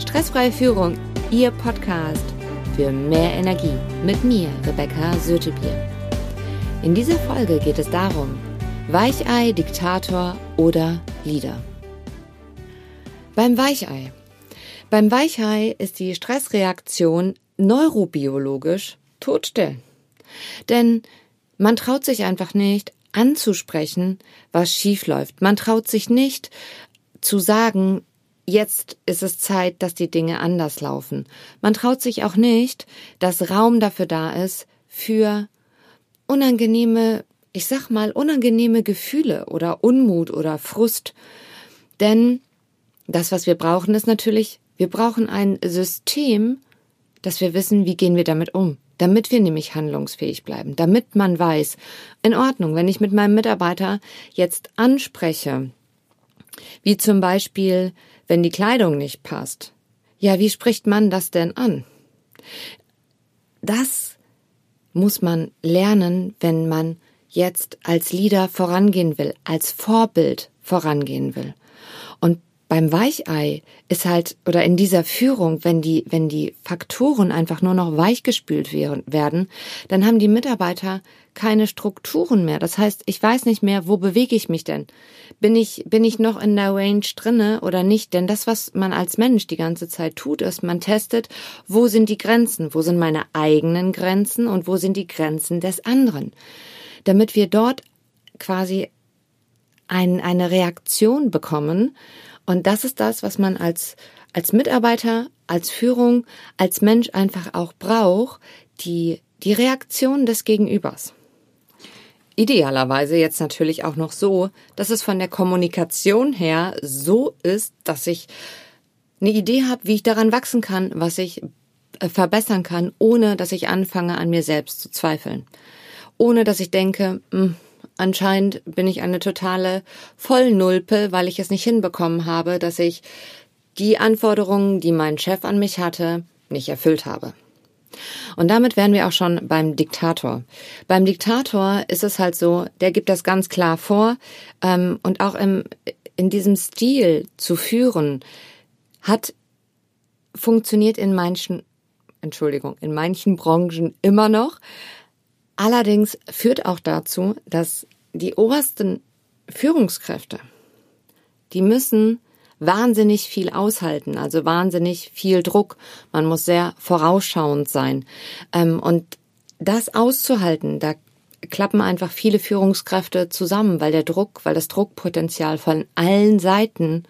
Stressfreie Führung, Ihr Podcast für mehr Energie mit mir, Rebecca Sötebier. In dieser Folge geht es darum, Weichei, Diktator oder Leader. Beim Weichei. Beim Weichei ist die Stressreaktion neurobiologisch totstill. Denn man traut sich einfach nicht anzusprechen, was schief läuft. Man traut sich nicht zu sagen, jetzt ist es Zeit, dass die Dinge anders laufen. Man traut sich auch nicht, dass Raum dafür da ist für unangenehme, ich sag mal, unangenehme Gefühle oder Unmut oder Frust. Denn das, was wir brauchen, ist natürlich, wir brauchen ein System, dass wir wissen, wie gehen wir damit um. Damit wir nämlich handlungsfähig bleiben, damit man weiß, in Ordnung, wenn ich mit meinem Mitarbeiter jetzt anspreche, wie zum Beispiel, wenn die Kleidung nicht passt. Ja, wie spricht man das denn an? Das muss man lernen, wenn man jetzt als Leader vorangehen will, als Vorbild vorangehen will. Und beim Weichei ist halt, oder in dieser Führung, wenn die, wenn die Faktoren einfach nur noch weichgespült werden, dann haben die Mitarbeiter keine Strukturen mehr. Das heißt, ich weiß nicht mehr, wo bewege ich mich denn? Bin ich, bin ich noch in der Range drinne oder nicht? Denn das, was man als Mensch die ganze Zeit tut, ist, man testet, wo sind die Grenzen? Wo sind meine eigenen Grenzen und wo sind die Grenzen des anderen? Damit wir dort quasi ein, eine Reaktion bekommen und das ist das, was man als, als Mitarbeiter, als Führung, als Mensch einfach auch braucht, die, die Reaktion des Gegenübers. Idealerweise jetzt natürlich auch noch so, dass es von der Kommunikation her so ist, dass ich eine Idee habe, wie ich daran wachsen kann, was ich äh, verbessern kann, ohne dass ich anfange, an mir selbst zu zweifeln. Ohne dass ich denke, mh, hm, Anscheinend bin ich eine totale Vollnulpe, weil ich es nicht hinbekommen habe, dass ich die Anforderungen, die mein Chef an mich hatte, nicht erfüllt habe. Und damit wären wir auch schon beim Diktator. Beim Diktator ist es halt so, der gibt das ganz klar vor ähm, und auch im, in diesem Stil zu führen hat funktioniert in manchen, Entschuldigung, in manchen Branchen immer noch. Allerdings führt auch dazu, dass die obersten Führungskräfte, die müssen wahnsinnig viel aushalten, also wahnsinnig viel Druck. Man muss sehr vorausschauend sein. Ähm, und das auszuhalten, da klappen einfach viele Führungskräfte zusammen, weil der Druck, weil das Druckpotenzial von allen Seiten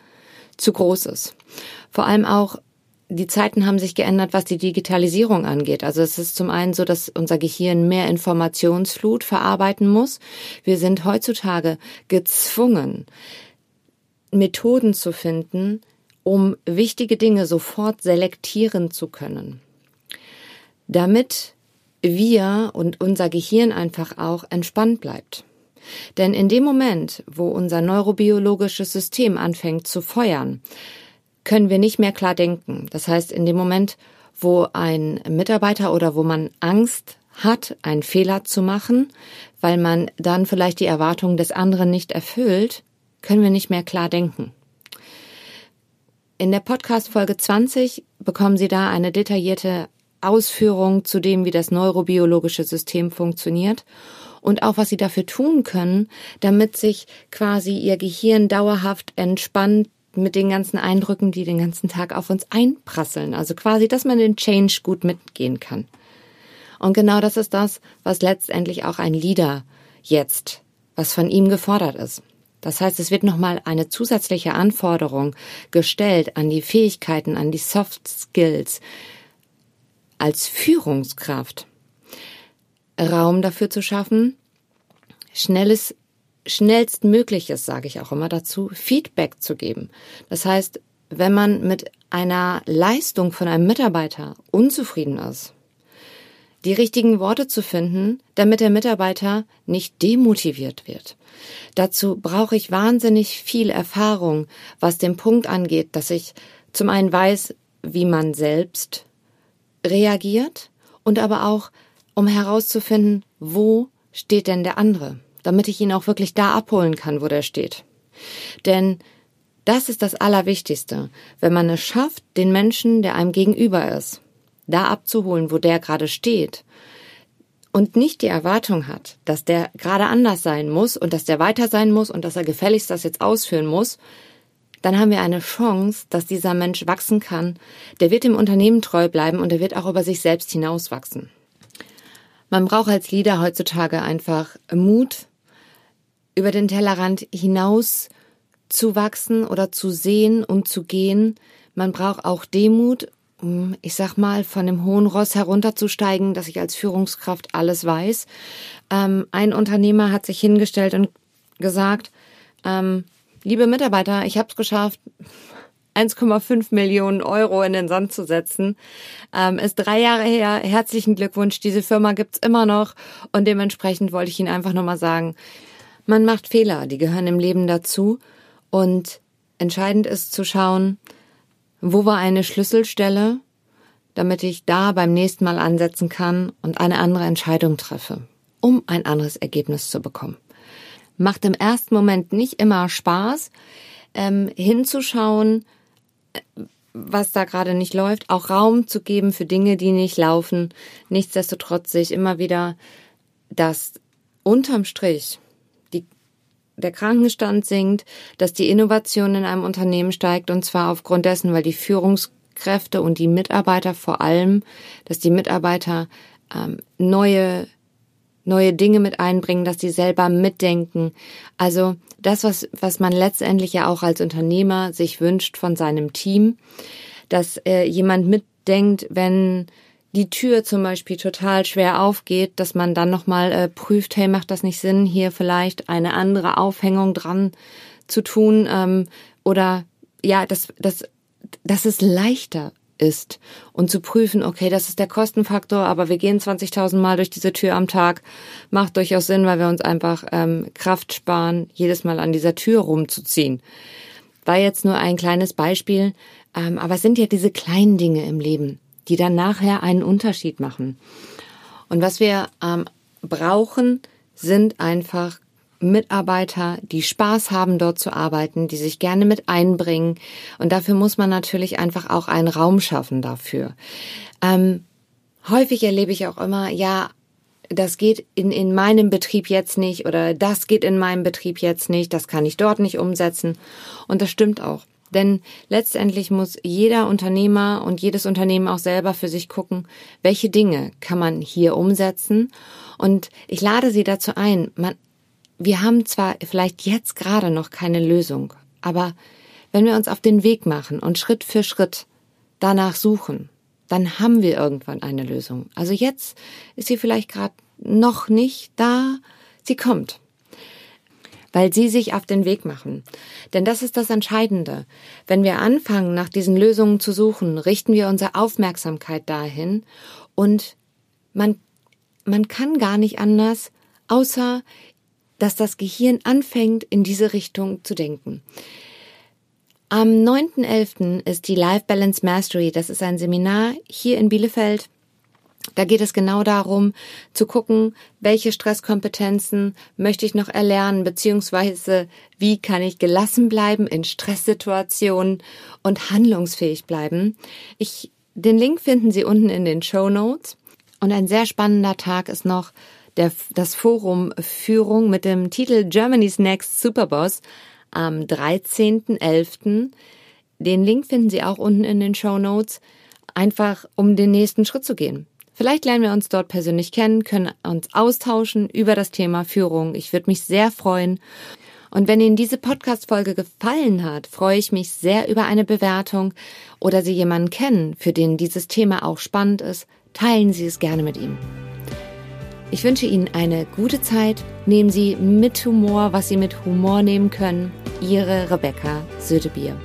zu groß ist. Vor allem auch die Zeiten haben sich geändert, was die Digitalisierung angeht. Also es ist zum einen so, dass unser Gehirn mehr Informationsflut verarbeiten muss. Wir sind heutzutage gezwungen, Methoden zu finden, um wichtige Dinge sofort selektieren zu können. Damit wir und unser Gehirn einfach auch entspannt bleibt. Denn in dem Moment, wo unser neurobiologisches System anfängt zu feuern, können wir nicht mehr klar denken. Das heißt, in dem Moment, wo ein Mitarbeiter oder wo man Angst hat, einen Fehler zu machen, weil man dann vielleicht die Erwartungen des anderen nicht erfüllt, können wir nicht mehr klar denken. In der Podcast Folge 20 bekommen Sie da eine detaillierte Ausführung zu dem, wie das neurobiologische System funktioniert und auch was Sie dafür tun können, damit sich quasi Ihr Gehirn dauerhaft entspannt mit den ganzen Eindrücken, die den ganzen Tag auf uns einprasseln. Also quasi, dass man den Change gut mitgehen kann. Und genau das ist das, was letztendlich auch ein Leader jetzt, was von ihm gefordert ist. Das heißt, es wird nochmal eine zusätzliche Anforderung gestellt an die Fähigkeiten, an die Soft Skills als Führungskraft. Raum dafür zu schaffen, schnelles schnellstmögliches, sage ich auch immer dazu, Feedback zu geben. Das heißt, wenn man mit einer Leistung von einem Mitarbeiter unzufrieden ist, die richtigen Worte zu finden, damit der Mitarbeiter nicht demotiviert wird. Dazu brauche ich wahnsinnig viel Erfahrung, was den Punkt angeht, dass ich zum einen weiß, wie man selbst reagiert und aber auch, um herauszufinden, wo steht denn der andere damit ich ihn auch wirklich da abholen kann, wo der steht. Denn Das ist das Allerwichtigste, wenn man es schafft, den Menschen, der einem gegenüber ist, da abzuholen, wo der gerade steht und nicht die Erwartung hat, dass der gerade anders sein muss und dass der weiter sein muss und dass er gefälligst das jetzt ausführen muss, dann haben wir eine Chance, dass dieser Mensch wachsen kann. Der wird dem Unternehmen treu bleiben und er wird auch über sich selbst hinauswachsen. Man braucht als Leader heutzutage einfach Mut, über den Tellerrand hinaus zu wachsen oder zu sehen und zu gehen. Man braucht auch Demut, um, ich sag mal, von dem hohen Ross herunterzusteigen, dass ich als Führungskraft alles weiß. Ähm, ein Unternehmer hat sich hingestellt und gesagt, ähm, liebe Mitarbeiter, ich habe es geschafft, 1,5 Millionen Euro in den Sand zu setzen. Ähm, ist drei Jahre her. Herzlichen Glückwunsch. Diese Firma gibt's immer noch. Und dementsprechend wollte ich Ihnen einfach nochmal sagen, man macht Fehler, die gehören im Leben dazu. Und entscheidend ist zu schauen, wo war eine Schlüsselstelle, damit ich da beim nächsten Mal ansetzen kann und eine andere Entscheidung treffe, um ein anderes Ergebnis zu bekommen. Macht im ersten Moment nicht immer Spaß, ähm, hinzuschauen, was da gerade nicht läuft, auch Raum zu geben für Dinge, die nicht laufen. Nichtsdestotrotz sich immer wieder, dass unterm Strich der Krankenstand sinkt, dass die Innovation in einem Unternehmen steigt und zwar aufgrund dessen, weil die Führungskräfte und die Mitarbeiter vor allem, dass die Mitarbeiter ähm, neue neue Dinge mit einbringen, dass die selber mitdenken. Also das, was, was man letztendlich ja auch als Unternehmer sich wünscht von seinem Team, dass äh, jemand mitdenkt, wenn die Tür zum Beispiel total schwer aufgeht, dass man dann nochmal äh, prüft, hey, macht das nicht Sinn, hier vielleicht eine andere Aufhängung dran zu tun ähm, oder ja, dass, dass, dass es leichter ist und zu prüfen, okay, das ist der Kostenfaktor, aber wir gehen 20.000 Mal durch diese Tür am Tag, macht durchaus Sinn, weil wir uns einfach ähm, Kraft sparen, jedes Mal an dieser Tür rumzuziehen. War jetzt nur ein kleines Beispiel, ähm, aber es sind ja diese kleinen Dinge im Leben, die dann nachher einen Unterschied machen. Und was wir ähm, brauchen, sind einfach Mitarbeiter, die Spaß haben, dort zu arbeiten, die sich gerne mit einbringen. Und dafür muss man natürlich einfach auch einen Raum schaffen dafür. Ähm, häufig erlebe ich auch immer, ja, das geht in, in meinem Betrieb jetzt nicht oder das geht in meinem Betrieb jetzt nicht, das kann ich dort nicht umsetzen. Und das stimmt auch. Denn letztendlich muss jeder Unternehmer und jedes Unternehmen auch selber für sich gucken, welche Dinge kann man hier umsetzen. Und ich lade Sie dazu ein, man, wir haben zwar vielleicht jetzt gerade noch keine Lösung, aber wenn wir uns auf den Weg machen und Schritt für Schritt danach suchen, dann haben wir irgendwann eine Lösung. Also jetzt ist sie vielleicht gerade noch nicht da, sie kommt weil sie sich auf den Weg machen. Denn das ist das Entscheidende. Wenn wir anfangen, nach diesen Lösungen zu suchen, richten wir unsere Aufmerksamkeit dahin und man, man kann gar nicht anders, außer dass das Gehirn anfängt, in diese Richtung zu denken. Am 9.11. ist die Life Balance Mastery. Das ist ein Seminar hier in Bielefeld da geht es genau darum, zu gucken, welche Stresskompetenzen möchte ich noch erlernen, beziehungsweise wie kann ich gelassen bleiben in Stresssituationen und handlungsfähig bleiben. Ich, den Link finden Sie unten in den Show Notes. Und ein sehr spannender Tag ist noch der, das Forum Führung mit dem Titel Germany's Next Superboss am 13.11. Den Link finden Sie auch unten in den Show Notes, einfach um den nächsten Schritt zu gehen. Vielleicht lernen wir uns dort persönlich kennen, können uns austauschen über das Thema Führung. Ich würde mich sehr freuen. Und wenn Ihnen diese Podcast-Folge gefallen hat, freue ich mich sehr über eine Bewertung oder Sie jemanden kennen, für den dieses Thema auch spannend ist, teilen Sie es gerne mit ihm. Ich wünsche Ihnen eine gute Zeit. Nehmen Sie mit Humor, was Sie mit Humor nehmen können. Ihre Rebecca Södebier.